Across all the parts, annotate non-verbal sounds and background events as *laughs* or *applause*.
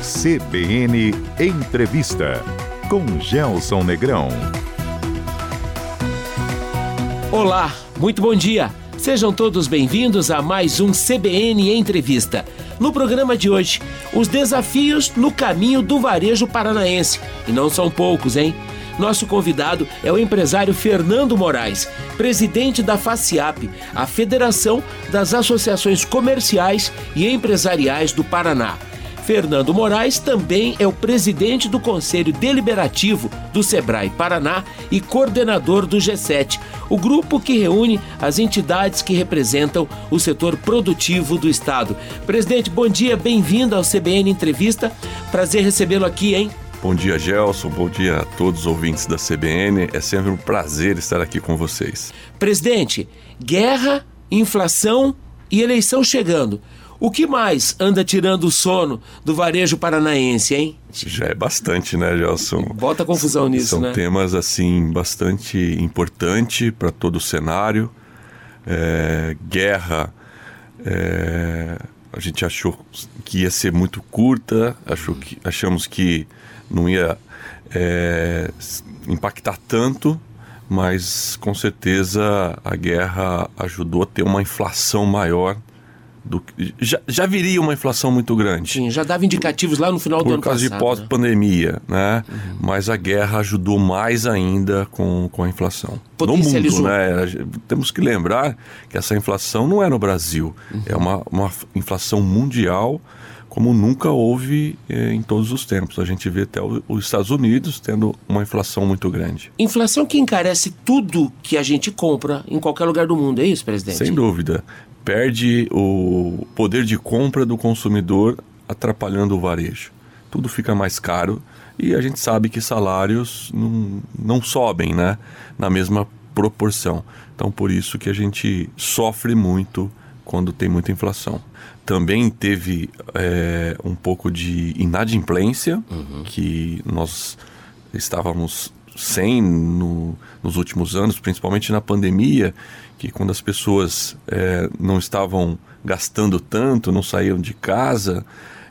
CBN Entrevista com Gelson Negrão. Olá, muito bom dia. Sejam todos bem-vindos a mais um CBN Entrevista. No programa de hoje, os desafios no caminho do varejo paranaense. E não são poucos, hein? Nosso convidado é o empresário Fernando Moraes, presidente da FACIAP, a Federação das Associações Comerciais e Empresariais do Paraná. Fernando Moraes também é o presidente do Conselho Deliberativo do Sebrae Paraná e coordenador do G7, o grupo que reúne as entidades que representam o setor produtivo do Estado. Presidente, bom dia, bem-vindo ao CBN Entrevista. Prazer recebê-lo aqui, hein? Bom dia, Gelson. Bom dia a todos os ouvintes da CBN. É sempre um prazer estar aqui com vocês. Presidente, guerra, inflação e eleição chegando. O que mais anda tirando o sono do varejo paranaense, hein? Já é bastante, né, Gelson? Bota confusão nisso, São né? São temas, assim, bastante importantes para todo o cenário. É, guerra, é, a gente achou que ia ser muito curta, achou que, achamos que não ia é, impactar tanto, mas com certeza a guerra ajudou a ter uma inflação maior do, já, já viria uma inflação muito grande. Sim, já dava indicativos lá no final do ano passado. Por causa de pós-pandemia, né? né? Uhum. Mas a guerra ajudou mais ainda com, com a inflação. No mundo, né? Temos que lembrar que essa inflação não é no Brasil. Uhum. É uma, uma inflação mundial como nunca houve eh, em todos os tempos. A gente vê até o, os Estados Unidos tendo uma inflação muito grande. Inflação que encarece tudo que a gente compra em qualquer lugar do mundo, é isso, presidente? Sem dúvida perde o poder de compra do consumidor, atrapalhando o varejo. Tudo fica mais caro e a gente sabe que salários não, não sobem né, na mesma proporção. Então, por isso que a gente sofre muito quando tem muita inflação. Também teve é, um pouco de inadimplência, uhum. que nós estávamos sem no, nos últimos anos, principalmente na pandemia, que quando as pessoas é, não estavam gastando tanto, não saíam de casa,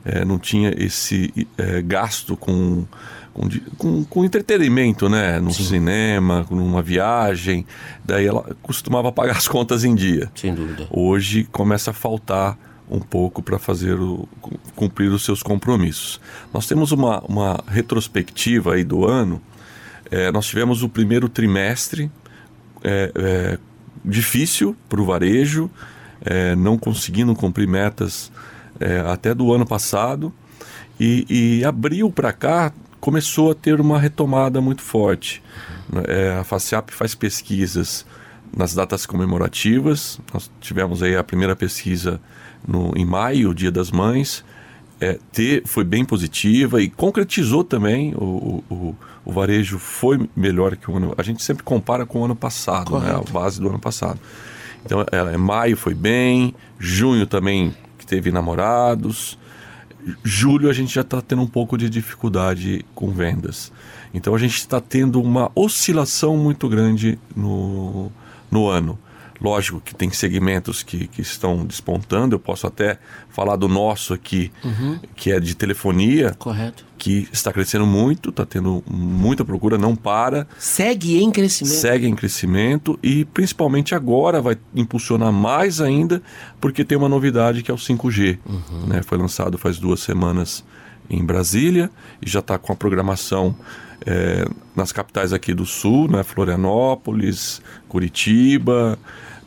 é, não tinha esse é, gasto com, com, com, com, entretenimento, né? No Sim. cinema, numa viagem, daí ela costumava pagar as contas em dia. Sem dúvida. Hoje começa a faltar um pouco para fazer o, cumprir os seus compromissos. Nós temos uma, uma retrospectiva aí do ano é, nós tivemos o primeiro trimestre é, é, difícil para o varejo, é, não conseguindo cumprir metas é, até do ano passado. E, e abril para cá começou a ter uma retomada muito forte. É, a FACIAP faz pesquisas nas datas comemorativas. Nós tivemos aí a primeira pesquisa no, em maio, Dia das Mães. É, ter, foi bem positiva e concretizou também o, o, o varejo foi melhor que o ano. A gente sempre compara com o ano passado, Correto. né? A base do ano passado. Então, é, maio foi bem, junho também que teve namorados. Julho a gente já está tendo um pouco de dificuldade com vendas. Então a gente está tendo uma oscilação muito grande no, no ano. Lógico que tem segmentos que, que estão despontando, eu posso até falar do nosso aqui, uhum. que é de telefonia. Correto. Que está crescendo muito, está tendo muita procura, não para. Segue em crescimento. Segue em crescimento e principalmente agora vai impulsionar mais ainda, porque tem uma novidade que é o 5G. Uhum. Né? Foi lançado faz duas semanas em Brasília e já está com a programação é, nas capitais aqui do Sul, né? Florianópolis, Curitiba,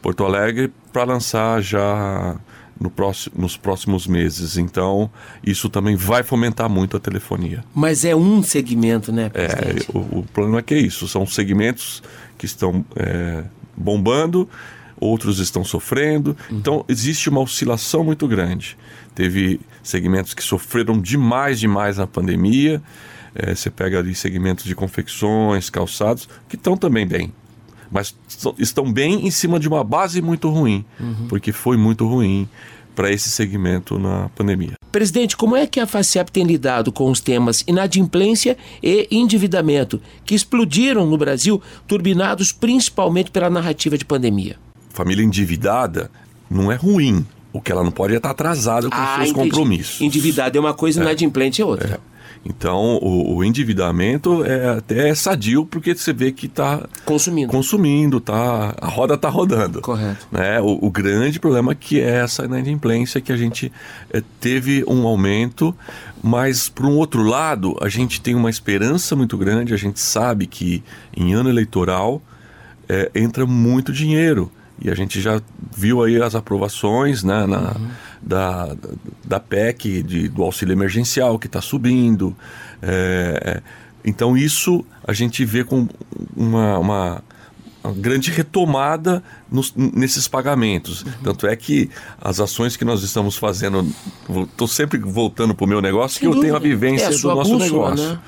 Porto Alegre para lançar já no próximo, nos próximos meses. Então, isso também vai fomentar muito a telefonia. Mas é um segmento, né, presidente? É, o, o problema é que é isso. São segmentos que estão é, bombando, outros estão sofrendo. Uhum. Então, existe uma oscilação muito grande. Teve segmentos que sofreram demais, demais na pandemia. É, você pega ali segmentos de confecções, calçados, que estão também bem mas estão bem em cima de uma base muito ruim, uhum. porque foi muito ruim para esse segmento na pandemia. Presidente, como é que a FACEP tem lidado com os temas inadimplência e endividamento, que explodiram no Brasil, turbinados principalmente pela narrativa de pandemia? Família endividada não é ruim, O que ela não pode é estar atrasada com Ah, os seus entendi. compromissos. Endividado é uma coisa, inadimplente é outra. Então, o, o endividamento é até sadio porque você vê que está Consumindo. consumindo, tá, a roda está rodando. Correto. Né? O, o grande problema que é essa inadimplência que a gente eh, teve um aumento, mas por um outro lado, a gente tem uma esperança muito grande, a gente sabe que em ano eleitoral eh, entra muito dinheiro. E a gente já viu aí as aprovações né, na, da, da PEC, de, do auxílio emergencial, que está subindo. É, então, isso a gente vê com uma, uma, uma grande retomada nos- nesses pagamentos. Tanto é que as ações que nós estamos fazendo, estou sempre voltando para o meu negócio, Sem que eu tenho a vivência É a do nosso bússola, negócio. né?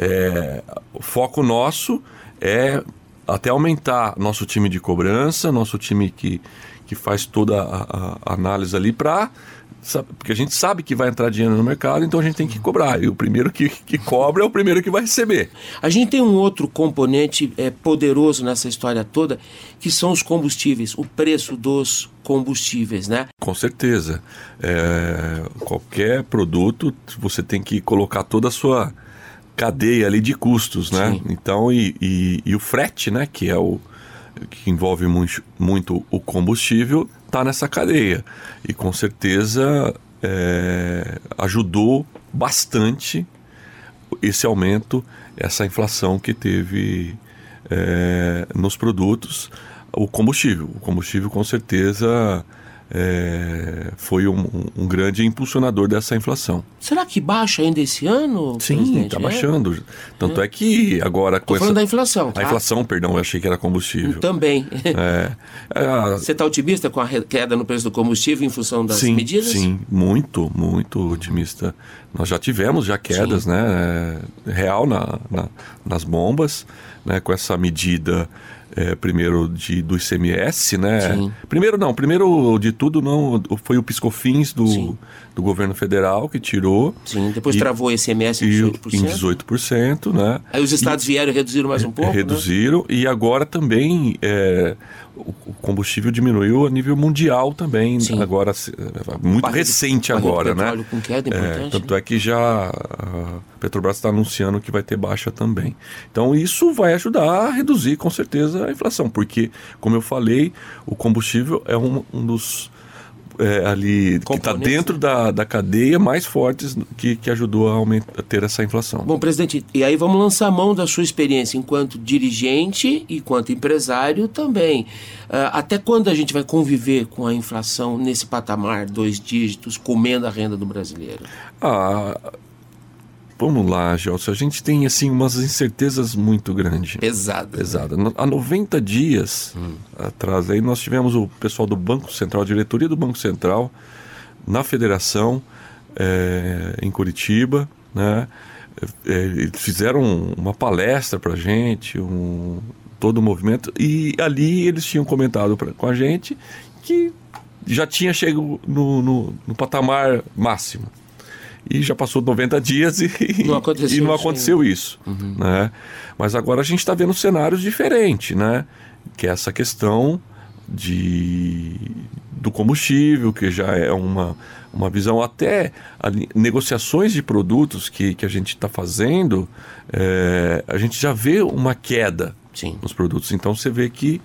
É, o foco nosso é até aumentar nosso time de cobrança, nosso time que, que faz toda a, a análise ali para. Porque a gente sabe que vai entrar dinheiro no mercado, então a gente tem que cobrar. E o primeiro que, que cobra é o primeiro que vai receber. A gente tem um outro componente é, poderoso nessa história toda, que são os combustíveis, o preço dos combustíveis, né? Com certeza. É, qualquer produto, você tem que colocar toda a sua cadeia ali de custos, né? Sim. Então, e, e- e o frete, né? Que é o que envolve muito, muito o combustível, está nessa cadeia. E com certeza é, ajudou bastante esse aumento, essa inflação que teve é, nos produtos, o combustível. O combustível, com certeza, é, foi um, um grande impulsionador dessa inflação. Será que baixa ainda esse ano? Sim, está É? baixando. Tanto é, que agora com falando da essa... inflação, tá? A inflação, perdão, eu achei que era combustível. Também. É, é, a- Você está otimista com a queda no preço do combustível em função das sim, medidas? Sim, muito, muito otimista. Nós já tivemos já quedas, né, é, real na, na- nas bombas, né, com essa medida é, primeiro de, do ICMS, né? Sim. Primeiro não, primeiro de tudo não foi o piscofins do, Sim. do governo federal que tirou. Sim, depois E- travou esse ICMS em E, 18%. em 18%, né? Aí os estados vieram e reduziram mais um pouco, né? Reduziram e agora também é, o o combustível diminuiu a nível mundial também. Sim. Agora, muito recente agora, né? com queda É, tanto né? é que já a Petrobras está anunciando que vai ter baixa também. Então isso vai ajudar a reduzir com certeza a inflação, porque, como eu falei, o combustível é um, um dos é, ali que está dentro da, da cadeia mais fortes que, que ajudou a, aumentar, a ter essa inflação. Bom, presidente, e aí vamos lançar a mão da sua experiência enquanto dirigente e quanto empresário também. Ah, até quando a gente vai conviver com a inflação nesse patamar, dois dígitos, comendo a renda do brasileiro? Ah, vamos lá, Gelson. A gente tem assim umas incertezas muito grandes. Pesada. No- Há 90 dias atrás aí nós tivemos o pessoal do Banco Central, a diretoria do Banco Central, na federação, eh, em Curitiba, né? Eles fizeram uma palestra para gente, um, todo o movimento, e ali eles tinham comentado pra, com a gente que já tinha chegado no, no, no patamar máximo. E já passou 90 dias e Não aconteceu e não isso aconteceu isso. Né? Mas agora a gente está vendo cenários diferentes, né? Que é essa questão de, do combustível, que já é uma, uma visão até ali, negociações de produtos que, que a gente está fazendo, é, a gente já vê uma queda Sim. nos produtos. Então você vê que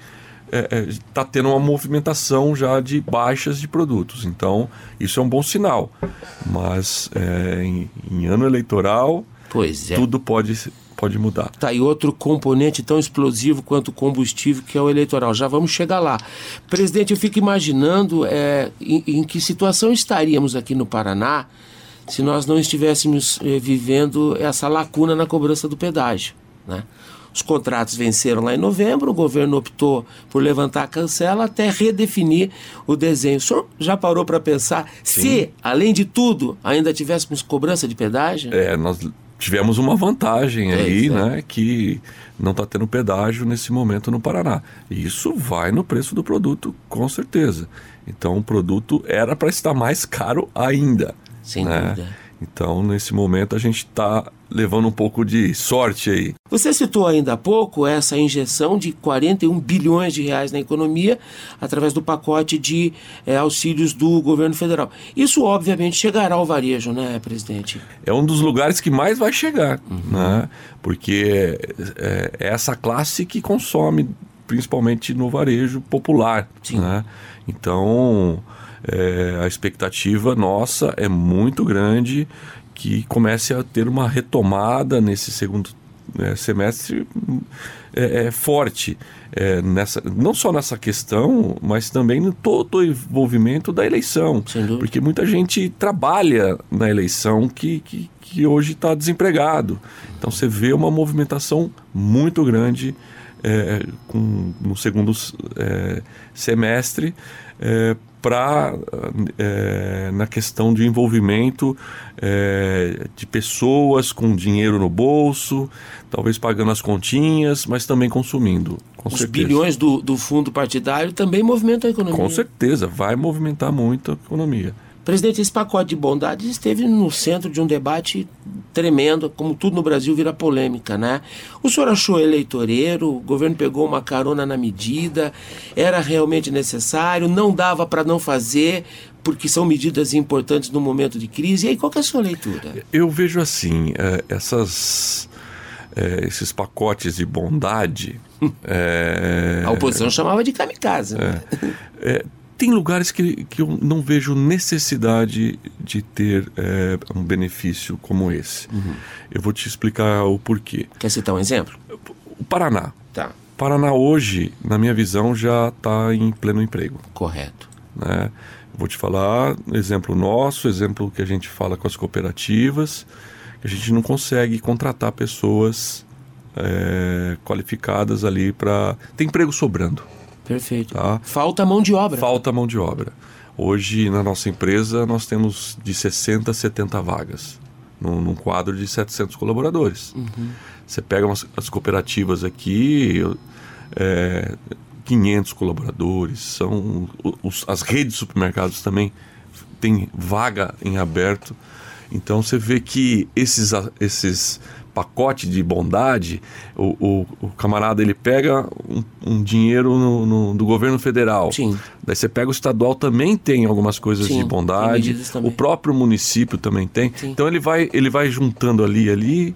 está tendo uma movimentação já de baixas de produtos. Então isso é um bom sinal. Mas é, em, em ano eleitoral é. tudo pode, pode mudar. Tá aí outro componente tão explosivo quanto o combustível, que é o eleitoral. Já vamos chegar lá. Presidente, eu fico imaginando é, em, em que situação estaríamos aqui no Paraná se nós não estivéssemos eh, vivendo essa lacuna na cobrança do pedágio. Né? Os contratos venceram lá em novembro, o governo optou por levantar a cancela até redefinir o desenho. O senhor já parou para pensar se, além de tudo, ainda tivéssemos cobrança de pedágio? É, nós tivemos uma vantagem aí, Pois é. né? Que não está tendo pedágio nesse momento no Paraná. E isso vai no preço do produto, com certeza. Então o produto era para estar mais caro ainda. Sem né? dúvida. Então, nesse momento, a gente está levando um pouco de sorte aí. Você citou ainda há pouco essa injeção de 41 bilhões de reais na economia através do pacote de é, auxílios do governo federal. Isso, obviamente, chegará ao varejo, né, presidente? É um dos lugares que mais vai chegar, uhum. né? Porque é, é essa classe que consome, principalmente no varejo popular. Sim. Né? Então é, a expectativa nossa é muito grande que comece a ter uma retomada nesse segundo é, semestre é, é forte. É, nessa, não só nessa questão, mas também no todo o envolvimento da eleição. Porque muita gente trabalha na eleição que, que, que hoje está desempregado. Então você vê uma movimentação muito grande é, com, no segundo é, semestre é, para é, na questão de envolvimento é, de pessoas com dinheiro no bolso, talvez pagando as continhas, mas também consumindo. Com Os certeza. bilhões do, do fundo partidário também movimentam a economia. Com certeza, vai movimentar muito a economia. Presidente, esse pacote de bondades esteve no centro de um debate tremendo, como tudo no Brasil vira polêmica, né? O senhor achou eleitoreiro, o governo pegou uma carona na medida, era realmente necessário, não dava para não fazer, porque são medidas importantes no momento de crise. E aí, qual é a sua leitura? Eu vejo assim, é, essas, é, esses pacotes de bondade... é, *laughs* a oposição chamava de kamikaze. Né? É, é tem lugares que, que eu não vejo necessidade de ter é, um benefício como esse. Uhum. Eu vou te explicar o porquê. Quer citar um exemplo? O Paraná. Tá. Paraná hoje, na minha visão, já está em pleno emprego. Correto. Né? Vou te falar exemplo nosso, exemplo que a gente fala com as cooperativas, que a gente não consegue contratar pessoas é, qualificadas ali para... Tem emprego sobrando. Perfeito. Tá? Falta mão de obra. Falta mão de obra. Hoje, na nossa empresa, nós temos de 60 a 70 vagas, num, num quadro de 700 colaboradores. Uhum. Você pega umas, as cooperativas aqui, é, 500 colaboradores, são os, as redes de supermercados também têm vaga em aberto. Então, você vê que esses, esses pacote de bondade, o, o, o camarada ele pega um, um dinheiro no, no, do governo federal. Sim. Daí você pega o estadual, também tem algumas coisas Sim, de bondade. O próprio município também tem. Sim. Então ele vai, ele vai juntando ali ali,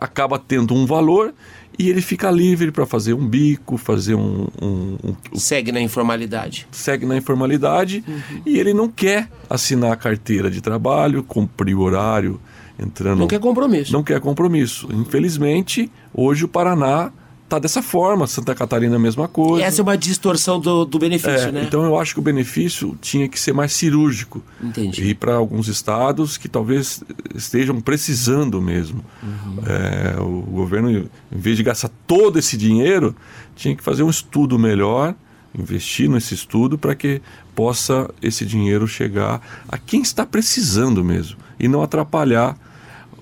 acaba tendo um valor e ele fica livre para fazer um bico, fazer um, um, um, Segue na informalidade. Segue na informalidade uhum. e ele não quer assinar a carteira de trabalho, cumprir o horário entrando. Não quer compromisso. Não quer compromisso. Infelizmente, hoje o Paraná está dessa forma, Santa Catarina a mesma coisa. Essa é uma distorção do, do benefício, é, né? Então eu acho que o benefício tinha que ser mais cirúrgico. Entendi. E para alguns estados que talvez estejam precisando mesmo. Uhum. É, o governo, em vez de gastar todo esse dinheiro, tinha que fazer um estudo melhor, investir nesse estudo para que possa esse dinheiro chegar a quem está precisando mesmo e não atrapalhar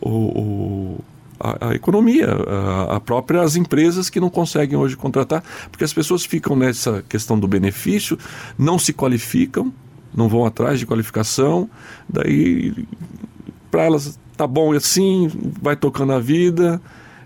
o, o a, a, economia, a, a próprias empresas que não conseguem hoje contratar, porque as pessoas ficam nessa questão do benefício, não se qualificam, não vão atrás de qualificação, daí para elas tá bom assim, vai tocando a vida.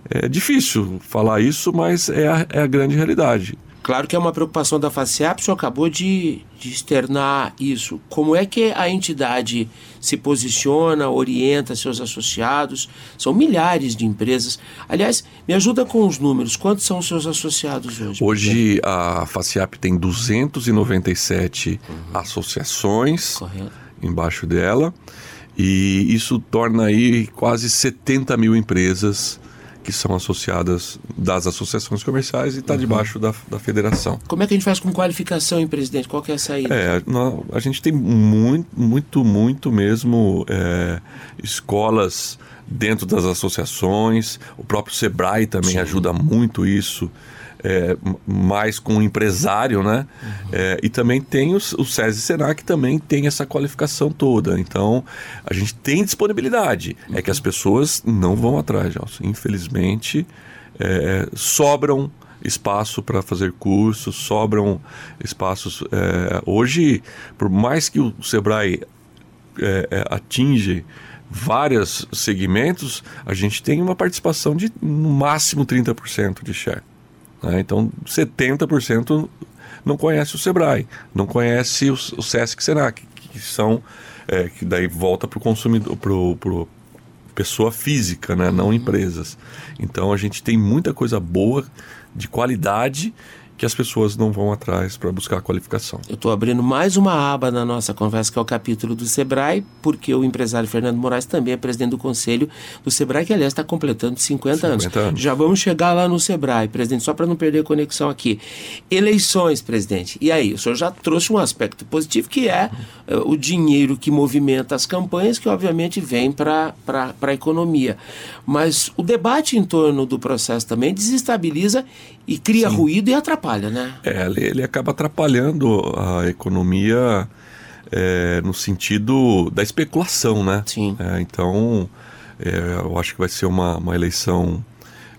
É difícil falar isso, mas é a, é a grande realidade. Claro que é uma preocupação da FACEAP, o senhor acabou de, de externar isso. Como é que a entidade se posiciona, orienta seus associados? São milhares de empresas. Aliás, me ajuda com os números. Quantos são os seus associados hoje? Hoje a FACEAP tem 297 uhum. associações Correto. embaixo dela. E isso torna aí quase 70 mil empresas que são associadas das associações comerciais e está uhum. debaixo da, da federação. Como é que a gente faz com qualificação, hein, presidente? Qual que é a saída? É, a gente tem muito, muito, muito mesmo é, escolas dentro das associações, o próprio Sebrae também Sim. ajuda muito isso é, mais com o empresário, né? Uhum. É, e também tem os, o SESI Senac também tem essa qualificação toda. Então, a gente tem disponibilidade. Uhum. É que as pessoas não vão atrás, Gelson. Infelizmente, é, sobram espaço para fazer cursos, sobram espaços. É, hoje, por mais que o Sebrae é, é, atinge vários segmentos, a gente tem uma participação de no máximo 30% de share. Né? Então, 70% não conhece o Sebrae, não conhece o, o Sesc Senac, que são é, que daí volta para o consumidor, para pessoa física, né? não empresas. Então a gente tem muita coisa boa, de qualidade, que as pessoas não vão atrás para buscar a qualificação. Eu estou abrindo mais uma aba na nossa conversa, que é o capítulo do Sebrae, porque o empresário Fernando Moraes também é presidente do conselho do Sebrae, que aliás está completando 50, 50 anos. anos. Já vamos chegar lá no Sebrae, presidente, só para não perder a conexão aqui. Eleições, presidente. E aí, o senhor já trouxe um aspecto positivo, que é uh, o dinheiro que movimenta as campanhas, que obviamente vem para a economia. Mas o debate em torno do processo também desestabiliza e cria Sim. ruído e atrapalha, né? É, ele, ele acaba atrapalhando a economia é, no sentido da especulação, né? Sim. É, então, é, eu acho que vai ser uma, uma eleição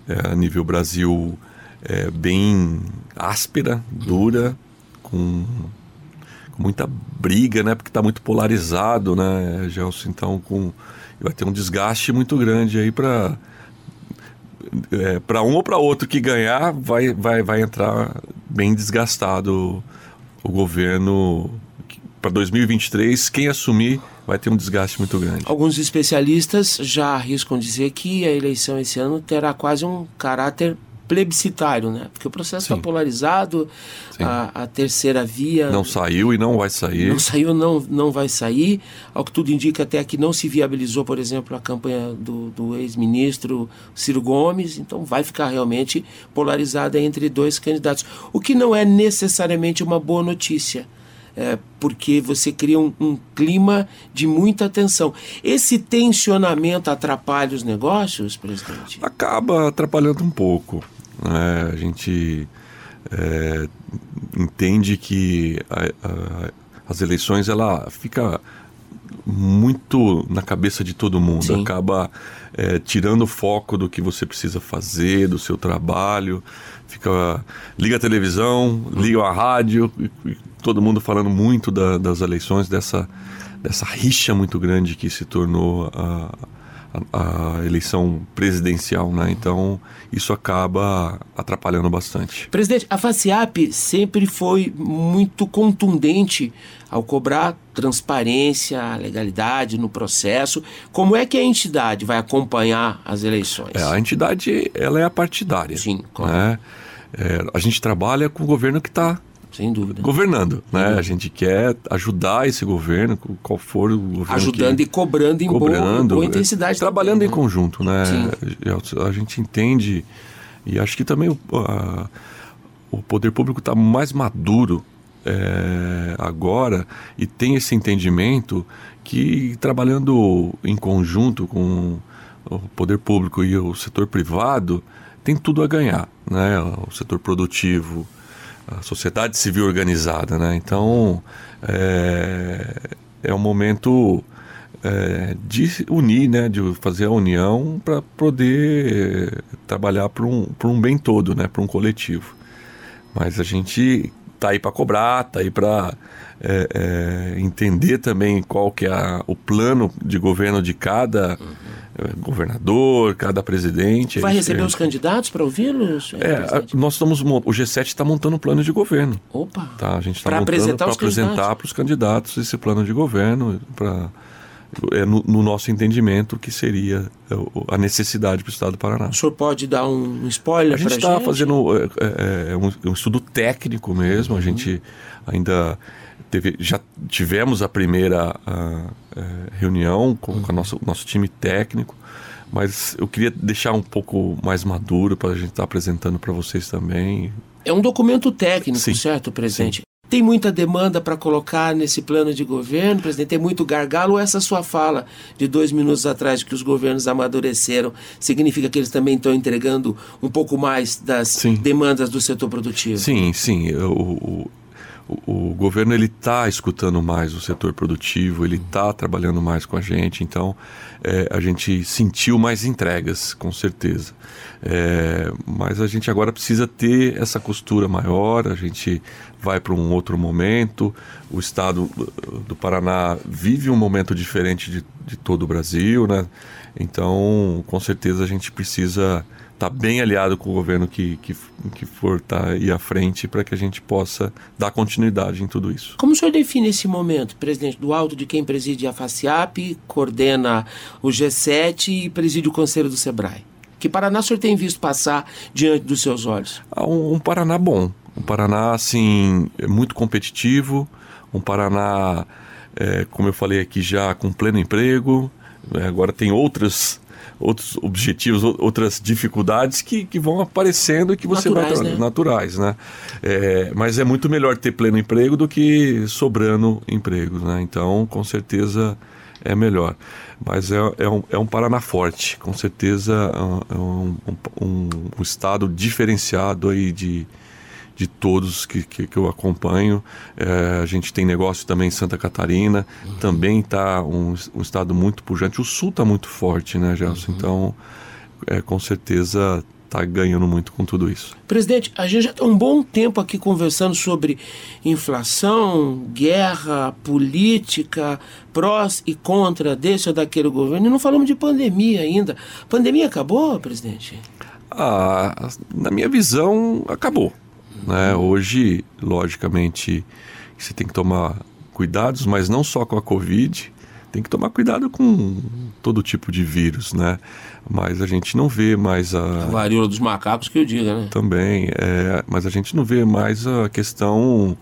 é, a nível Brasil é, bem áspera, dura, com, com, muita briga, né? Porque está muito polarizado, né, Gelson? Então, com, vai ter um desgaste muito grande aí para é, para um ou para outro que ganhar, vai, vai, vai entrar bem desgastado o governo. Para 2023, quem assumir vai ter um desgaste muito grande. Alguns especialistas já arriscam dizer que a eleição esse ano terá quase um caráter plebiscitário, né? Porque o processo está polarizado, a, a, terceira via... Não saiu e não vai sair. Não saiu, não, não vai sair. Ao que tudo indica, até que não se viabilizou, por exemplo, a campanha do, do ex-ministro Ciro Gomes. Então vai ficar realmente polarizada entre dois candidatos. O que não é necessariamente uma boa notícia. É, porque você cria um, um, clima de muita tensão. Esse tensionamento atrapalha os negócios, presidente? Acaba atrapalhando um pouco. É, a gente é, entende que a, a, as eleições ela fica muito na cabeça de todo mundo, Sim. acaba é, tirando o foco do que você precisa fazer, do seu trabalho, fica liga a televisão, liga a rádio, e, e todo mundo falando muito da, das eleições, dessa, dessa rixa muito grande que se tornou a a, a, eleição presidencial, né? Então isso acaba atrapalhando bastante. Presidente, a FACIAP sempre foi muito contundente ao cobrar transparência, legalidade no processo. Como é que a entidade vai acompanhar as eleições? É, a entidade ela é a partidária. Sim, claro. Né? É, a gente trabalha com o governo que está sem dúvida. Governando, né? A gente quer ajudar esse governo, qual for o governo. Ajudando que... e cobrando em cobrando, boa, boa intensidade. Trabalhando também, em né? conjunto, né? Sim. A gente entende, e acho que também o, a, o poder público está mais maduro é, agora e tem esse entendimento que trabalhando em conjunto com o poder público e o setor privado tem tudo a ganhar, né? O setor produtivo, a sociedade civil organizada, né? Então é, é um momento é, de unir, né? De fazer a união para poder trabalhar para um, um bem todo, né? Para um coletivo. Mas a gente tá aí para cobrar, tá aí para é, é, entender também qual que é a, o plano de governo de cada uhum governador, cada presidente. Vai receber os candidatos para ouvi-los? É, nós estamos o G7 está montando um plano de governo. Opa. Tá, a gente está montando para apresentar para os candidatos esse plano de governo para é, no, no, nosso entendimento que seria é, a necessidade para o Estado do Paraná. O senhor pode dar um spoiler para a gente? está fazendo é, é, é, um, um, estudo técnico mesmo. Uhum. A gente ainda teve, já tivemos a primeira a, a é, reunião com, uhum. com o nosso, nosso time técnico, mas eu queria deixar um pouco mais maduro para a gente estar tá apresentando para vocês também. É um documento técnico, Sim. certo, presidente? Tem muita demanda para colocar nesse plano de governo, presidente? Tem muito gargalo? Ou essa sua fala de dois minutos atrás, de que os governos amadureceram, significa que eles também estão entregando um pouco mais das sim. demandas do setor produtivo? Sim, sim. O, o, governo ele está escutando mais o setor produtivo, ele está trabalhando mais com a gente, então é, a gente sentiu mais entregas, com certeza. É, mas a gente agora precisa ter essa costura maior, a gente vai para um outro momento. O estado do Paraná vive um momento diferente de, de todo o Brasil, né? Então, com certeza a gente precisa tá bem aliado com o governo que, que, que for estar tá aí à frente para que a gente possa dar continuidade em tudo isso. Como o senhor define esse momento, presidente, do alto de quem preside a FACIAP, coordena o G7 e preside o Conselho do SEBRAE? Que Paraná o senhor tem visto passar diante dos seus olhos? Ah, um, um Paraná bom. Um Paraná, assim, muito competitivo. Um Paraná, é, como eu falei aqui já, com pleno emprego. É, agora tem outras outros objetivos, outras dificuldades que, que vão aparecendo e que você naturais, vai né? naturais, né? É, mas é muito melhor ter pleno emprego do que sobrando empregos, né? Então, com certeza é melhor. Mas é, é, um, é um Paraná forte, com certeza é um, um, um estado diferenciado aí de, de todos que, que, que eu acompanho. É, a gente tem negócio também em Santa Catarina, uhum. também está um, um, estado muito pujante. O sul está muito forte, né, Gelson? Uhum. Então, é, com certeza está ganhando muito com tudo isso. Presidente, a gente já está um bom tempo aqui conversando sobre inflação, guerra, política, prós e contra desse ou daquele governo, e não falamos de pandemia ainda. Pandemia acabou, presidente? Ah, na minha visão, acabou. Né? Hoje, logicamente, você tem que tomar cuidados, mas não só com a Covid, tem que tomar cuidado com todo tipo de vírus, né? Mas a gente não vê mais a... a varíola dos macacos que eu diga, né? Também, é, mas a gente não vê mais a questão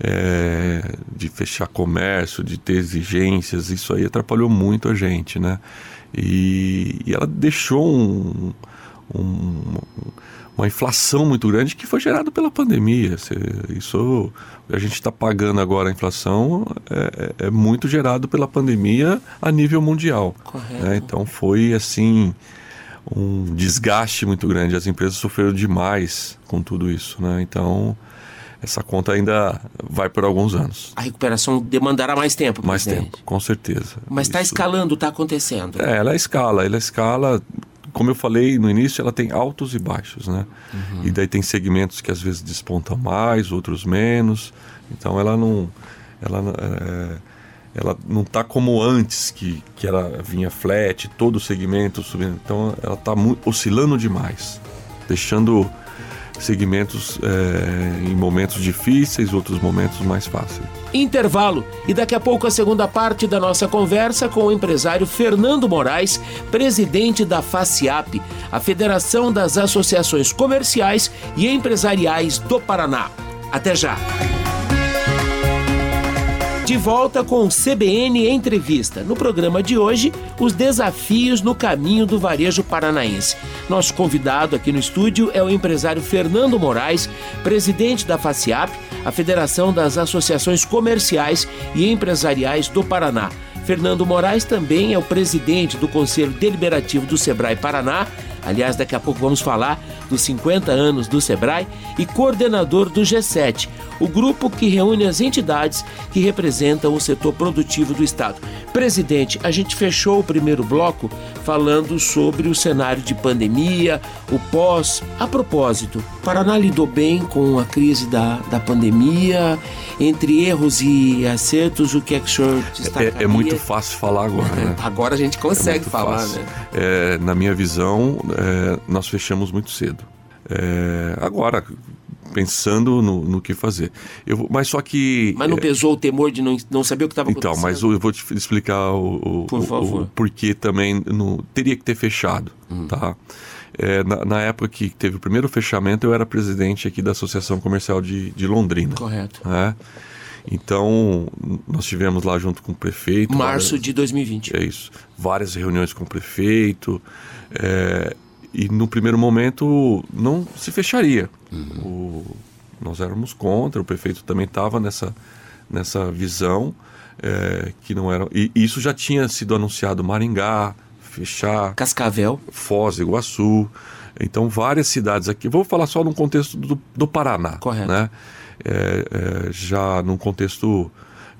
é, de fechar comércio, de ter exigências, isso aí atrapalhou muito a gente, né? E, e ela deixou um, um uma inflação muito grande que foi gerada pela pandemia. Isso a gente está pagando agora a inflação é, é, é, muito gerado pela pandemia a nível mundial. Né? Então foi assim um desgaste muito grande. As empresas sofreram demais com tudo isso. Né? Então essa conta ainda vai por alguns anos. A recuperação demandará mais tempo. Mais tempo, com certeza. Mas está escalando, está acontecendo. É, ela escala, ela escala como eu falei no início, ela tem altos e baixos, né? Uhum. E daí tem segmentos que às vezes despontam mais, outros menos. Então ela não, ela, é, ela não está como antes que, que ela vinha flat, todo o segmento subindo. Então ela está oscilando demais, deixando segmentos é, em momentos difíceis, outros momentos mais fáceis. Intervalo e daqui a pouco a segunda parte da nossa conversa com o empresário Fernando Moraes, presidente da FACIAP, a Federação das Associações Comerciais e Empresariais do Paraná. Até já! De volta com o CBN Entrevista. No programa de hoje, os desafios no caminho do varejo paranaense. Nosso convidado aqui no estúdio é o empresário Fernando Moraes, presidente da FACIAP, a Federação das Associações Comerciais e Empresariais do Paraná. Fernando Moraes também é o presidente do Conselho Deliberativo do Sebrae Paraná. Aliás, daqui a pouco vamos falar dos 50 anos do Sebrae e coordenador do G7, o grupo que reúne as entidades que representam o setor produtivo do Estado. Presidente, a gente fechou o primeiro bloco falando sobre o cenário de pandemia, o pós. A propósito, Paraná lidou bem com a crise da, da pandemia, entre erros e acertos, o que é que o senhor destacaria? É, é muito fácil falar agora, né? *laughs* agora a gente consegue é falar, fácil. né? É, na minha visão, é, nós fechamos muito cedo. É, agora, pensando no, no que fazer. Eu, mas só que. Mas não é, pesou o temor de não, não saber o que estava acontecendo? Então, mas eu vou te explicar o, o, Por favor. o porquê também no, teria que ter fechado. Hum. Tá? É, na, na, época que teve o primeiro fechamento, eu era presidente aqui da Associação Comercial de, de Londrina. Correto. Né? Então, nós tivemos lá junto com o prefeito. Março várias, de 2020. É isso. Várias reuniões com o prefeito. É, e no primeiro momento não se fecharia. Uhum. O, nós éramos contra, o prefeito também estava nessa, nessa visão é, que não era. E isso já tinha sido anunciado Maringá, fechar. Cascavel. Foz, Iguaçu. Então, várias cidades aqui. Vou falar só no contexto do, do Paraná. Correto. Né? é, é, já num contexto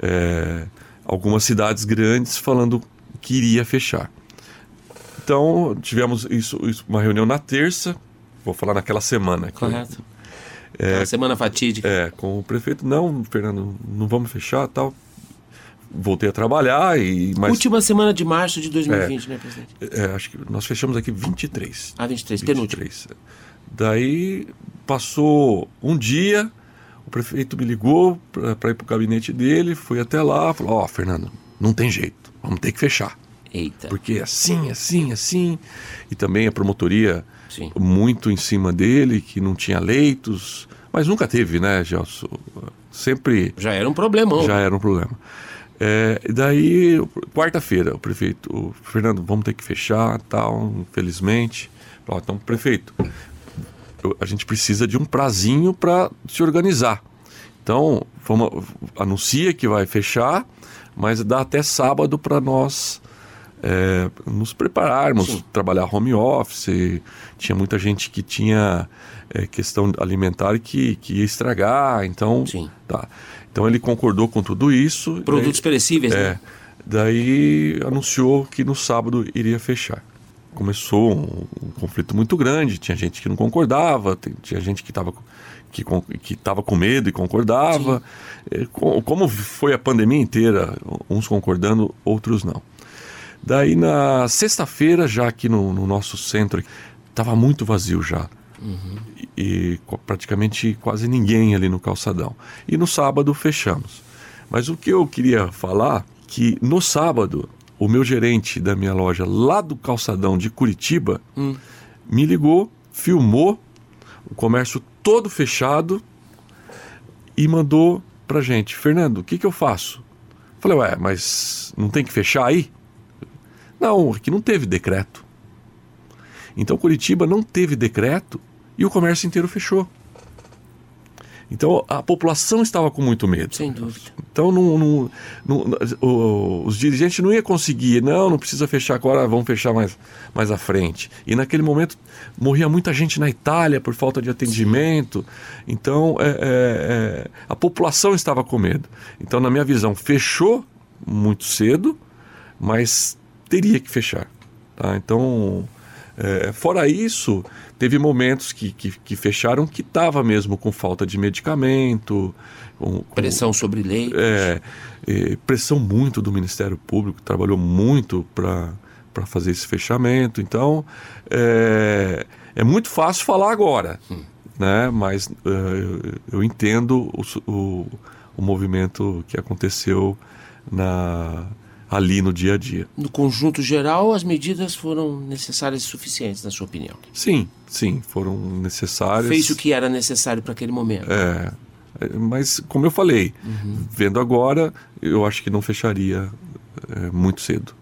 é, algumas cidades grandes falando que iria fechar. Então tivemos isso, isso, uma reunião na terça, vou falar naquela semana. Correto. É, semana fatídica. É, com o prefeito, não, Fernando, não vamos fechar tal. Voltei a trabalhar e. Mas, Última semana de março de 2020, é, né, presidente? É, acho que nós fechamos aqui 23. Ah, 23, 23. penúltimo. Daí passou um dia, o prefeito me ligou para ir para o gabinete dele, fui até lá, falou: Ó, oh, Fernando, não tem jeito, vamos ter que fechar. Eita. Porque assim, assim, assim. E também a promotoria Sim. muito em cima dele, que não tinha leitos, mas nunca teve, né, Gelson? Sempre. Já era um problemão. Já era um problema. É, daí, quarta-feira, o prefeito, o Fernando, vamos ter que fechar, tal, infelizmente. Então, prefeito, a gente precisa de um prazinho para se organizar. Então, vamos, anuncia que vai fechar, mas dá até sábado para nós é, nos prepararmos, Sim. trabalhar home office. Tinha muita gente que tinha é, questão alimentar que, que ia estragar, então. Sim. Tá. Então ele concordou com tudo isso. Produtos daí, perecíveis, é, né? Daí anunciou que no sábado iria fechar. Começou um, um conflito muito grande, tinha gente que não concordava, tinha gente que estava que que estava com medo e concordava. É, como foi a pandemia inteira, uns concordando, outros não. Daí na sexta-feira, já aqui no, no nosso centro, estava muito vazio já. Uhum. E, e, praticamente quase ninguém ali no calçadão. E no sábado fechamos. Mas o que eu queria falar que no sábado o meu gerente da minha loja lá do calçadão de Curitiba hum. me ligou, filmou o comércio todo fechado e mandou pra gente, Fernando, o que que eu faço? Falei, ué, mas não tem que fechar aí? Não, aqui não teve decreto. Então Curitiba não teve decreto e o comércio inteiro fechou. Então a população estava com muito medo. Sem dúvida. Então não, não, não, os dirigentes não iam conseguir, não, não precisa fechar agora, vamos fechar mais, mais à frente. E naquele momento morria muita gente na Itália por falta de atendimento. Então é, é, é, a população estava com medo. Então, na minha visão, fechou muito cedo, mas teria que fechar. Tá? Então, é, fora isso, teve momentos que, que, que fecharam que estava mesmo com falta de medicamento. Com, com, pressão sobre leite. É, é, pressão muito do Ministério Público, trabalhou muito para fazer esse fechamento. Então, é, é muito fácil falar agora, hum. né? mas é, eu entendo o, o, o movimento que aconteceu na ali no dia a dia. No conjunto geral, as medidas foram necessárias e suficientes, na sua opinião? Sim, sim, foram necessárias. Fez o que era necessário para aquele momento. É, é, mas como eu falei, uhum. vendo agora, eu acho que não fecharia é, muito cedo.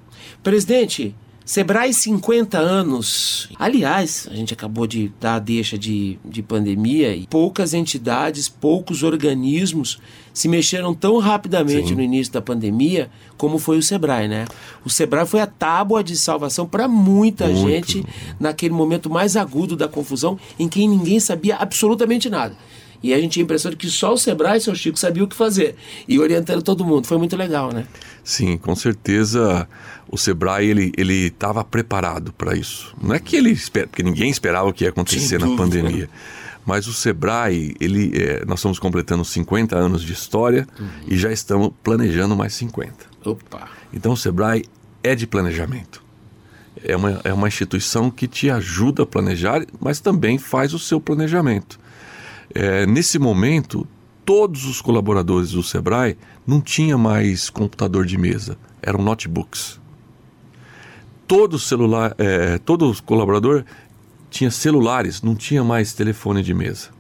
Presidente, Sebrae 50 anos. Aliás, a gente acabou de dar a deixa de, de pandemia e poucas entidades, poucos organismos se mexeram tão rapidamente Sim. no início da pandemia como foi o Sebrae, né? O Sebrae foi a tábua de salvação para muita Muito. gente naquele momento mais agudo da confusão em que ninguém sabia absolutamente nada. E a gente tinha a impressão de que só o Sebrae e seu Chico sabia o que fazer. E orientando todo mundo. Foi muito legal, né? Sim, com certeza o Sebrae ele ele estava preparado para isso. Não é que ele espera, porque ninguém esperava o que ia acontecer na pandemia. Mas o Sebrae, ele, é, nós estamos completando 50 anos de história uhum. e já estamos planejando mais 50. Opa. Então o Sebrae é de planejamento. É uma, é uma instituição que te ajuda a planejar, mas também faz o seu planejamento. É, nesse momento, todos os colaboradores do Sebrae não tinham mais computador de mesa, eram notebooks. Todo celular, é, todo colaborador tinha celulares, não tinha mais telefone de mesa.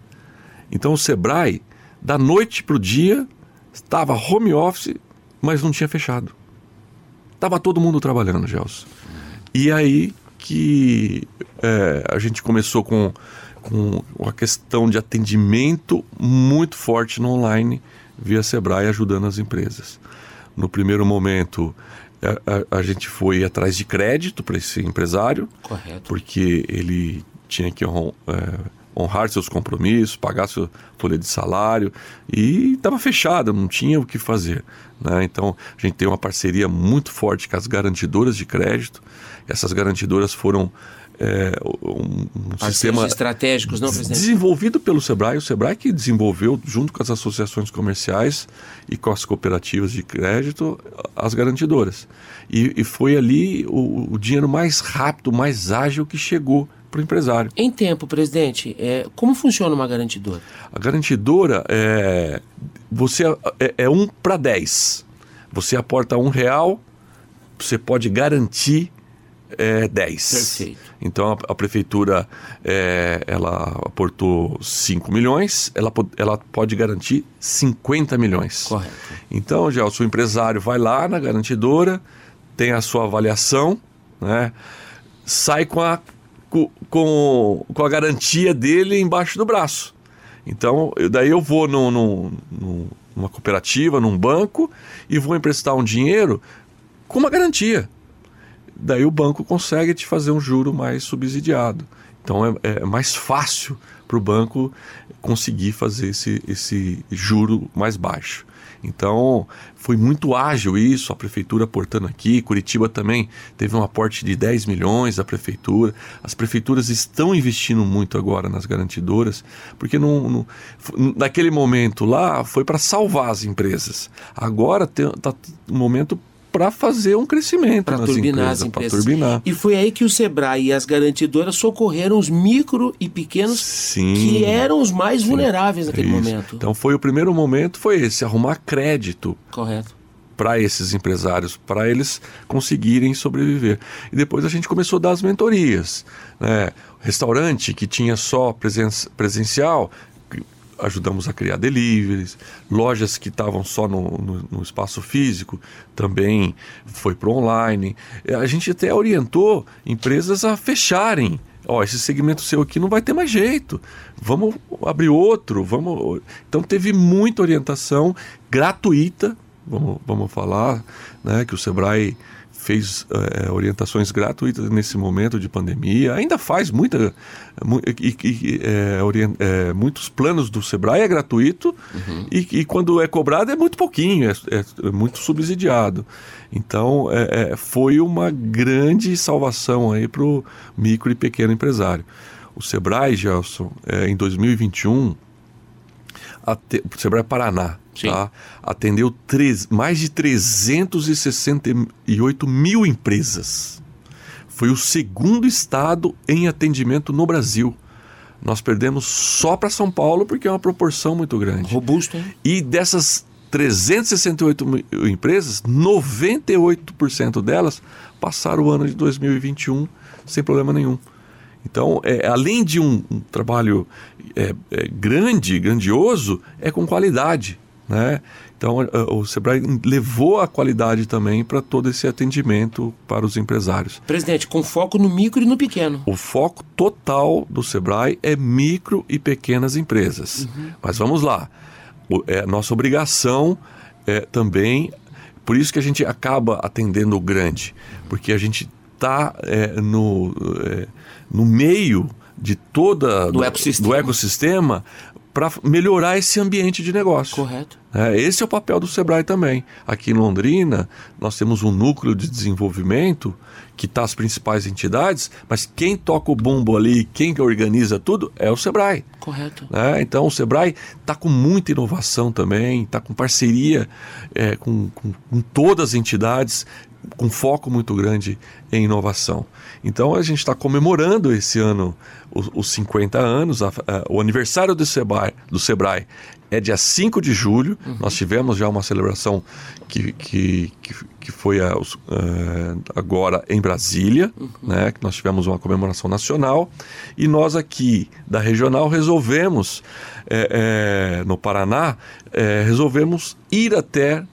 Então o Sebrae, da noite para o dia, estava home office, mas não tinha fechado. Estava todo mundo trabalhando, Gelson. E aí que é, a gente começou com com uma questão de atendimento muito forte no online via Sebrae ajudando as empresas. No primeiro momento, a, a, a gente foi atrás de crédito para esse empresário, Correto. porque ele tinha que é, honrar seus compromissos, pagar sua folha de salário e estava fechada, não tinha o que fazer. Né? Então a gente tem uma parceria muito forte com as garantidoras de crédito. Essas garantidoras foram é, um, um sistema estratégicos, não, presidente? desenvolvido pelo Sebrae, o Sebrae que desenvolveu junto com as associações comerciais e com as cooperativas de crédito as garantidoras. E, e foi ali o, o, dinheiro mais rápido, mais ágil que chegou para o empresário. Em tempo, presidente, é, como funciona uma garantidora? A garantidora é você é, é um para dez. Você aporta um real, você pode garantir é, 10. Perfeito. Então a, a prefeitura é, ela aportou 5 milhões, ela, ela pode garantir 50 milhões. Correto. Então, já o seu empresário vai lá na garantidora, tem a sua avaliação, né? sai com a, com, com a garantia dele embaixo do braço. Então, eu, daí eu vou no, no, numa cooperativa, num banco, e vou emprestar um dinheiro com uma garantia daí o banco consegue te fazer um juro mais subsidiado. Então é, é mais fácil para o banco conseguir fazer esse, esse juro mais baixo. Então foi muito ágil isso, a prefeitura aportando aqui, Curitiba também teve um aporte de 10 milhões da prefeitura. As prefeituras estão investindo muito agora nas garantidoras, porque não naquele momento lá foi para salvar as empresas. Agora está um momento para fazer um crescimento para turbinar empresas, as empresas. Turbinar. E foi aí que o Sebrae e as garantidoras socorreram os micro e pequenos sim, que eram os mais sim, vulneráveis naquele é momento. Então foi o primeiro momento foi esse, arrumar crédito. Correto. Para esses empresários, para eles conseguirem sobreviver. E depois a gente começou a dar as mentorias. Né? Restaurante que tinha só presen presencial, ajudamos a criar deliveries, lojas que estavam só no, no, no, espaço físico também foi para online. A gente até orientou empresas a fecharem. Ó, esse segmento seu aqui não vai ter mais jeito. Vamos abrir outro. Vamos. Então teve muita orientação gratuita. Vamos, vamos falar, né, que o Sebrae fez é, orientações gratuitas nesse momento de pandemia, ainda faz muita, e, e, é, orient, é, muitos planos do Sebrae é gratuito uhum. e, e, quando é cobrado é muito pouquinho, é, é muito subsidiado. Então foi uma grande salvação aí para o micro e pequeno empresário. O Sebrae, Gelson, em 2021, o Sebrae Paraná, Tá? Atendeu três, mais de 368 mil empresas. Foi o segundo estado em atendimento no Brasil. Nós perdemos só para São Paulo porque é uma proporção muito grande. Robusto, hein? E dessas 368 mil empresas, 98% delas passaram o ano de 2021 sem problema nenhum. Então, é, além de um, um trabalho é, é, grande, grandioso, é com qualidade. Né? Então, o Sebrae levou a qualidade também para todo esse atendimento para os empresários. Presidente, com foco no micro e no pequeno. O foco total do Sebrae é micro e pequenas empresas. Uhum. Mas vamos lá, é nossa obrigação é também, por isso que a gente acaba atendendo o grande, porque a gente está é, no, é, no meio de toda do, ecossistema, do ecossistema para melhorar esse ambiente de negócio. Correto. É, esse é o papel do Sebrae também. Aqui em Londrina, nós temos um núcleo de desenvolvimento que está as principais entidades, mas quem toca o bumbo ali, quem organiza tudo é o Sebrae. Correto. É, então o Sebrae está com muita inovação também, está com parceria é, com, com, com todas as entidades, com foco muito grande em inovação. Então a gente está comemorando esse ano os, os 50 anos, a, a, o aniversário do Sebrae, do Sebrae é dia 5 de julho. Uhum. Nós tivemos já uma celebração que, que, que, que foi a, uh, agora em Brasília, uhum. né, que nós tivemos uma comemoração nacional. E nós aqui da regional resolvemos, é, é, no Paraná, é, resolvemos ir até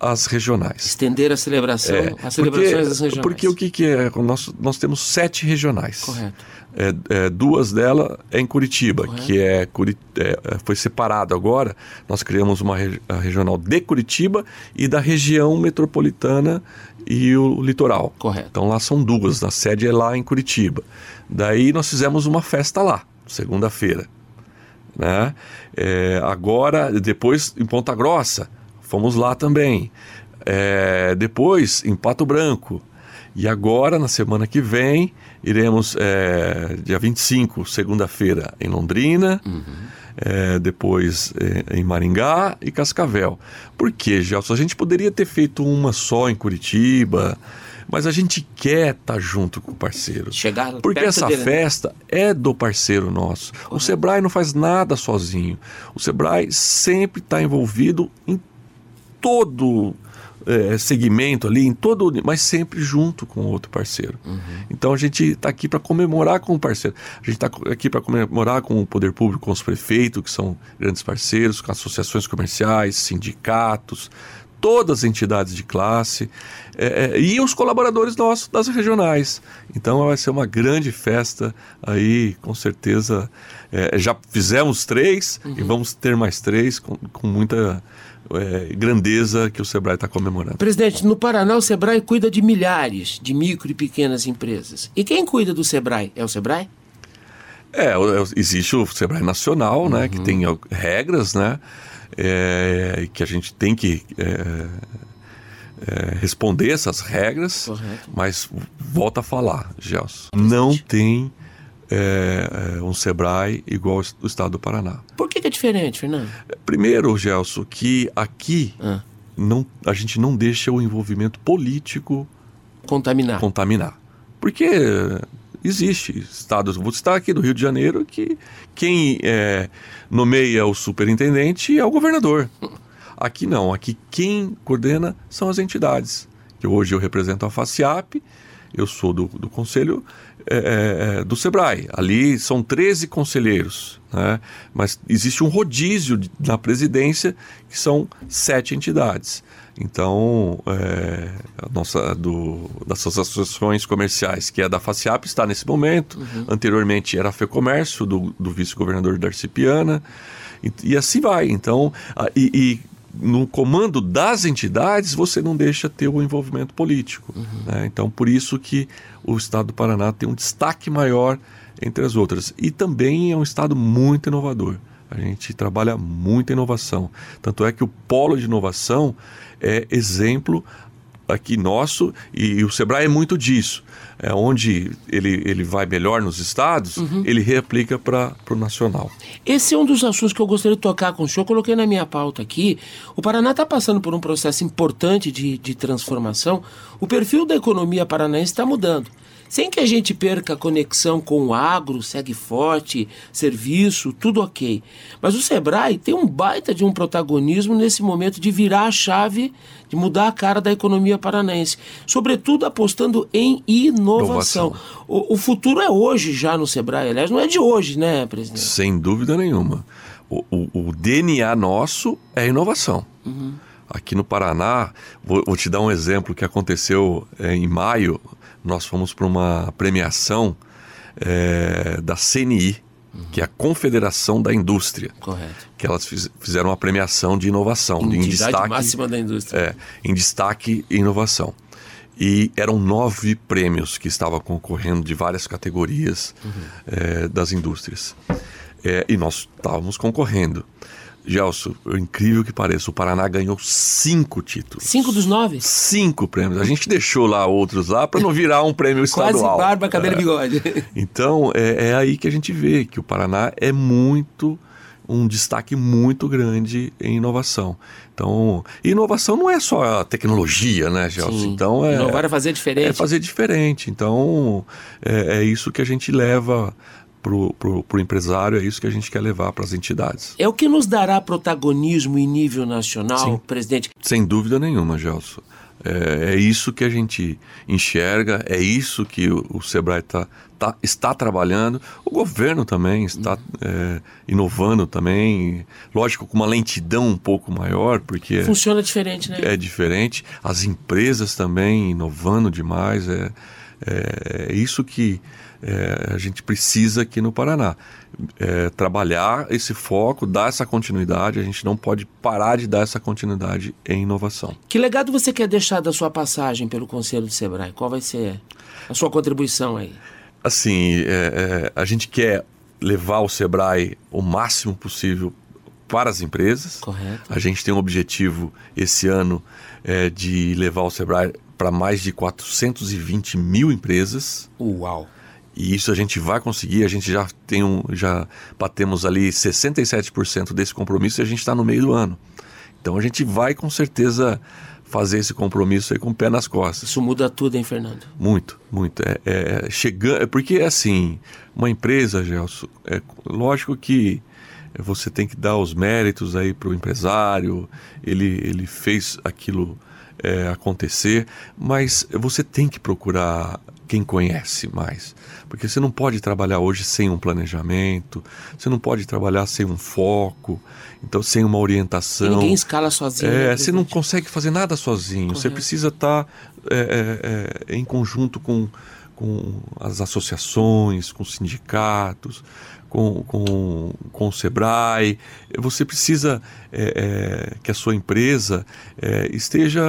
as regionais. Estender a celebração, é, as celebrações porque, das regionais. Porque o que, que é? Nós, nós temos sete regionais. Correto. É, é, duas delas é em Curitiba, Correto. que é, é, foi separado agora. Nós criamos uma regional de Curitiba e da região metropolitana e o litoral. Correto. Então lá são duas, a sede é lá em Curitiba. Daí nós fizemos uma festa lá. segunda-feira. Né? É, agora, depois em Ponta Grossa, fomos lá também. É, depois em Pato Branco. E agora, na semana que vem, iremos, é, dia 25, segunda-feira, em Londrina. Uhum. É, depois é, em Maringá e Cascavel. Por quê, Gelson? A gente poderia ter feito uma só em Curitiba, mas a gente quer estar tá junto com o parceiro. Chegar Porque essa dele, né? festa é do parceiro nosso. Correto. O Sebrae não faz nada sozinho. O Sebrae sempre está envolvido em todo é, segmento ali, em todo, mas sempre junto com outro parceiro. Uhum. Então a gente está aqui para comemorar com o parceiro. A gente está aqui para comemorar com o poder público, com os prefeitos, que são grandes parceiros, com associações comerciais, sindicatos, todas as entidades de classe é, é, e os colaboradores nossos das regionais. Então vai ser uma grande festa aí, com certeza. É, já fizemos três uhum. e vamos ter mais três com, com muita é, grandeza que o Sebrae está comemorando. Presidente, no Paraná o Sebrae cuida de milhares de micro e pequenas empresas. E quem cuida do Sebrae? É o Sebrae? É, existe o Sebrae Nacional, uhum. né, que uhum. tem regras, né, é, que a gente tem que é, é, responder essas regras, Correto. mas volta a falar, Gelson, não tem é, é, um Sebrae igual o estado do Paraná. Por que, que é diferente, Fernando? Primeiro, Gelson, que aqui ah. não, a gente não deixa o envolvimento político contaminar. contaminar. Porque existe estados, vou citar aqui do Rio de Janeiro, que quem é, nomeia o superintendente é o governador. Aqui não, aqui quem coordena são as entidades. Que hoje eu represento a FACIAP, eu sou do, do conselho é, é, é, do SEBRAE. Ali são 13 conselheiros, né? mas existe um rodízio de, na presidência que são sete entidades. Então, é, a nossa do, das associações comerciais, que é da FACIAP, está nesse momento. Uhum. Anteriormente era a FEComércio, do, do vice-governador Darcy Piana. E, e, assim vai. Então, a, e, e no comando das entidades, você não deixa ter o envolvimento político. Uhum. Né? Então, por isso que o estado do Paraná tem um destaque maior entre as outras. E também é um estado muito inovador. A gente trabalha muita inovação. Tanto é que o polo de inovação é exemplo aqui nosso e, o Sebrae é muito disso. É onde ele, ele vai melhor nos estados, uhum. ele reaplica para o nacional. Esse é um dos assuntos que eu gostaria de tocar com o senhor. Coloquei na minha pauta aqui. O Paraná está passando por um processo importante de, de transformação. O perfil da economia paranaense está mudando sem que a gente perca a conexão com o agro, segue forte, serviço, tudo ok. Mas o Sebrae tem um baita de um protagonismo nesse momento de virar a chave, de mudar a cara da economia paranaense, sobretudo apostando em inovação. inovação. O, o, futuro é hoje já no Sebrae, aliás, não é de hoje, né, presidente? Sem dúvida nenhuma. O, o, o DNA nosso é inovação. Uhum. Aqui no Paraná, vou, vou, te dar um exemplo que aconteceu é, em maio nós fomos para uma premiação é, da CNI, uhum. que é a Confederação da Indústria. Correto. Que elas fiz, fizeram uma premiação de inovação. Entidade em destaque, máxima da indústria. É, em destaque e inovação. E eram nove prêmios que estavam concorrendo de várias categorias uhum. é, das indústrias. É, e nós estávamos concorrendo. Gelson, incrível que pareça, o Paraná ganhou cinco títulos. Cinco dos nove? Cinco prêmios. A gente deixou lá outros lá para não virar um prêmio *laughs* estadual. Quase barba, cabelo e é. bigode. *laughs* Então, é, é aí que a gente vê que o Paraná é muito um destaque muito grande em inovação. Então, inovação não é só a tecnologia, né, Gelson? Sim. Então é inovar é fazer diferente. É fazer diferente. Então, é, é isso que a gente leva para o empresário, é isso que a gente quer levar para as entidades. É o que nos dará protagonismo em nível nacional, Sim. presidente? Sem dúvida nenhuma, Gelson. É, é, isso que a gente enxerga, é isso que o, o Sebrae tá, tá, está trabalhando, o governo também está uhum. é, inovando também, lógico, com uma lentidão um pouco maior, porque... Funciona diferente, né? É diferente, as empresas também inovando demais, é, é, é isso que é, a gente precisa aqui no Paraná. É, trabalhar esse foco, dar essa continuidade, a gente não pode parar de dar essa continuidade em inovação. Que legado você quer deixar da sua passagem pelo Conselho do Sebrae? Qual vai ser a sua contribuição aí? Assim, é, é a gente quer levar o Sebrae o máximo possível para as empresas. Correto. A gente tem um objetivo esse ano é, de levar o Sebrae para mais de 420 mil empresas. Uau! E isso a gente vai conseguir, a gente já tem um, já batemos ali 67% desse compromisso e a gente está no meio do ano. Então a gente vai com certeza fazer esse compromisso aí com o pé nas costas. Isso muda tudo, hein, Fernando? Muito, muito. É, é chegando, é porque assim, uma empresa, Gelson, é lógico que você tem que dar os méritos aí para o empresário. Ele, ele fez aquilo é, acontecer, mas você tem que procurar quem conhece mais. Porque você não pode trabalhar hoje sem um planejamento, você não pode trabalhar sem um foco, então sem uma orientação. E ninguém escala sozinho. É, né, você não consegue fazer nada sozinho. Correto. Você precisa estar tá, é, é, é, em conjunto com, com as associações, com os sindicatos, com, com, com o Sebrae. Você precisa é, é, que a sua empresa é, esteja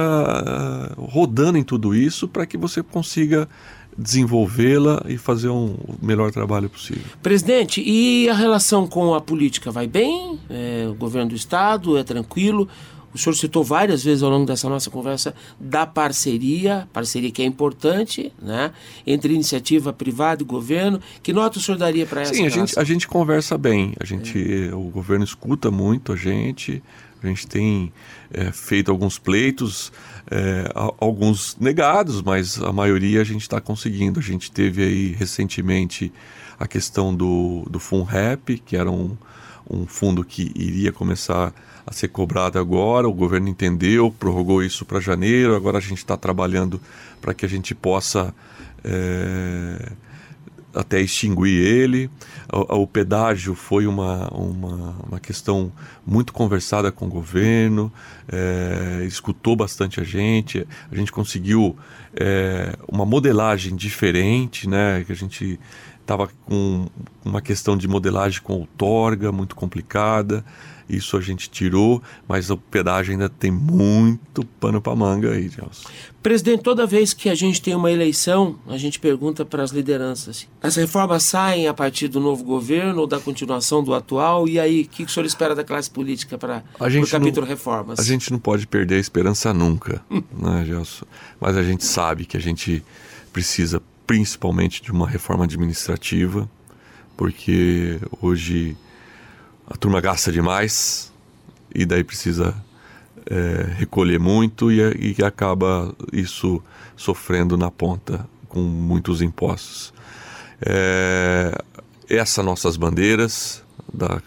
rodando em tudo isso para que você consiga desenvolvê-la e fazer um melhor trabalho possível. Presidente, e a relação com a política vai bem? É, o governo do estado é tranquilo? O senhor citou várias vezes ao longo dessa nossa conversa da parceria, parceria que é importante, né? Entre iniciativa privada e governo. Que nota o senhor daria para essa? Sim, a gente, a gente conversa bem. A gente, é. o governo escuta muito a gente. A gente tem é, feito alguns pleitos, é, alguns negados, mas a maioria a gente está conseguindo. A gente teve aí recentemente a questão do, do FUNREP, que era um, um fundo que iria começar a ser cobrado agora. O governo entendeu, prorrogou isso para janeiro. Agora a gente está trabalhando para que a gente possa é, até extinguir ele. O, o, pedágio foi uma, uma, uma, questão muito conversada com o governo, é, escutou bastante a gente. A gente conseguiu é, uma modelagem diferente, né? Que a gente estava com uma questão de modelagem com outorga muito complicada. Isso a gente tirou, mas o pedágio ainda tem muito pano para manga aí, Gelson. Presidente, toda vez que a gente tem uma eleição, a gente pergunta para as lideranças: as reformas saem a partir do novo governo ou da continuação do atual? E aí, o que, que o senhor espera da classe política para o capítulo não, reformas? A gente não pode perder a esperança nunca, *laughs* né, Gelson? Mas a gente sabe que a gente precisa principalmente de uma reforma administrativa, porque hoje a turma gasta demais e daí precisa é, recolher muito e, e acaba isso sofrendo na ponta com muitos impostos. É, essas nossas bandeiras da,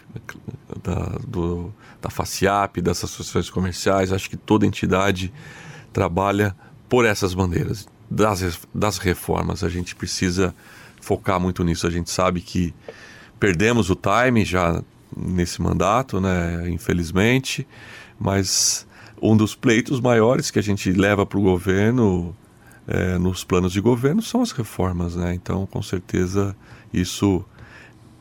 da, do, da FACIAP, das associações comerciais, acho que toda entidade trabalha por essas bandeiras das, das reformas. A gente precisa focar muito nisso. A gente sabe que perdemos o time já nesse mandato, né, infelizmente, mas um dos pleitos maiores que a gente leva para o governo, é, nos planos de governo, são as reformas. Né? Então, com certeza, isso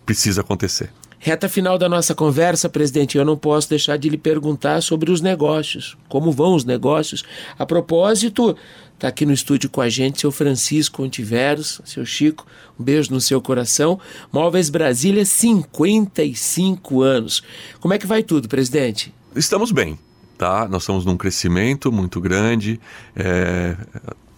precisa acontecer. Reta final da nossa conversa, presidente, eu não posso deixar de lhe perguntar sobre os negócios. Como vão os negócios? A propósito, está aqui no estúdio com a gente seu Francisco Ontiveros, seu Chico, um beijo no seu coração. Móveis Brasília, 55 anos. Como é que vai tudo, presidente? Estamos bem, tá? Nós estamos num crescimento muito grande. É,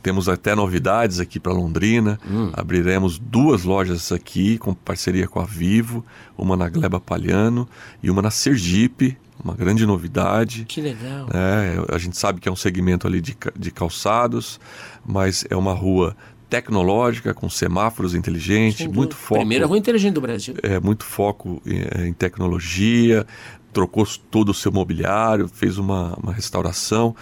temos até novidades aqui para Londrina. Hum. Abriremos duas lojas aqui com parceria com a Vivo, uma na Gleba Palhano e uma na Sergipe. Uma grande novidade. Que legal. É, a gente sabe que é um segmento ali de, de calçados, mas é uma rua tecnológica, com semáforos inteligentes, muito foco. Primeira rua inteligente do Brasil. É, muito foco em, em tecnologia, trocou todo o seu mobiliário, fez uma, uma restauração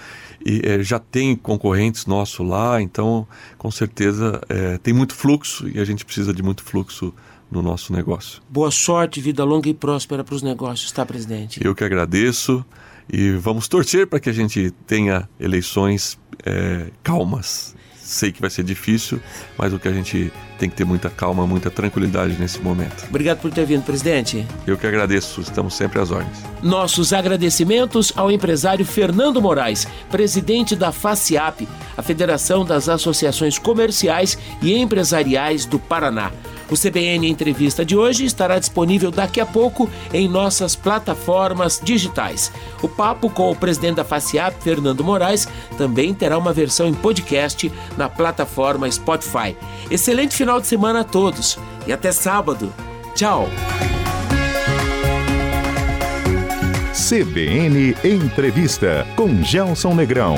e é, já tem concorrentes nossos lá, então com certeza é, tem muito fluxo e a gente precisa de muito fluxo no nosso negócio. Boa sorte, vida longa e próspera para os negócios, tá, presidente? Eu que agradeço e vamos torcer para que a gente tenha eleições é, calmas sei que vai ser difícil, mas o que a gente tem que ter muita calma, muita tranquilidade nesse momento. Obrigado por ter vindo, presidente. Eu que agradeço, estamos sempre às ordens. Nossos agradecimentos ao empresário Fernando Moraes, presidente da FACIAP, a Federação das Associações Comerciais e Empresariais do Paraná. O CBN Entrevista de hoje estará disponível daqui a pouco em nossas plataformas digitais. O papo com o presidente da FACIAP, Fernando Moraes, também terá uma versão em podcast na plataforma Spotify. Excelente final de semana a todos e até sábado. Tchau! CBN Entrevista com Gelson Negrão.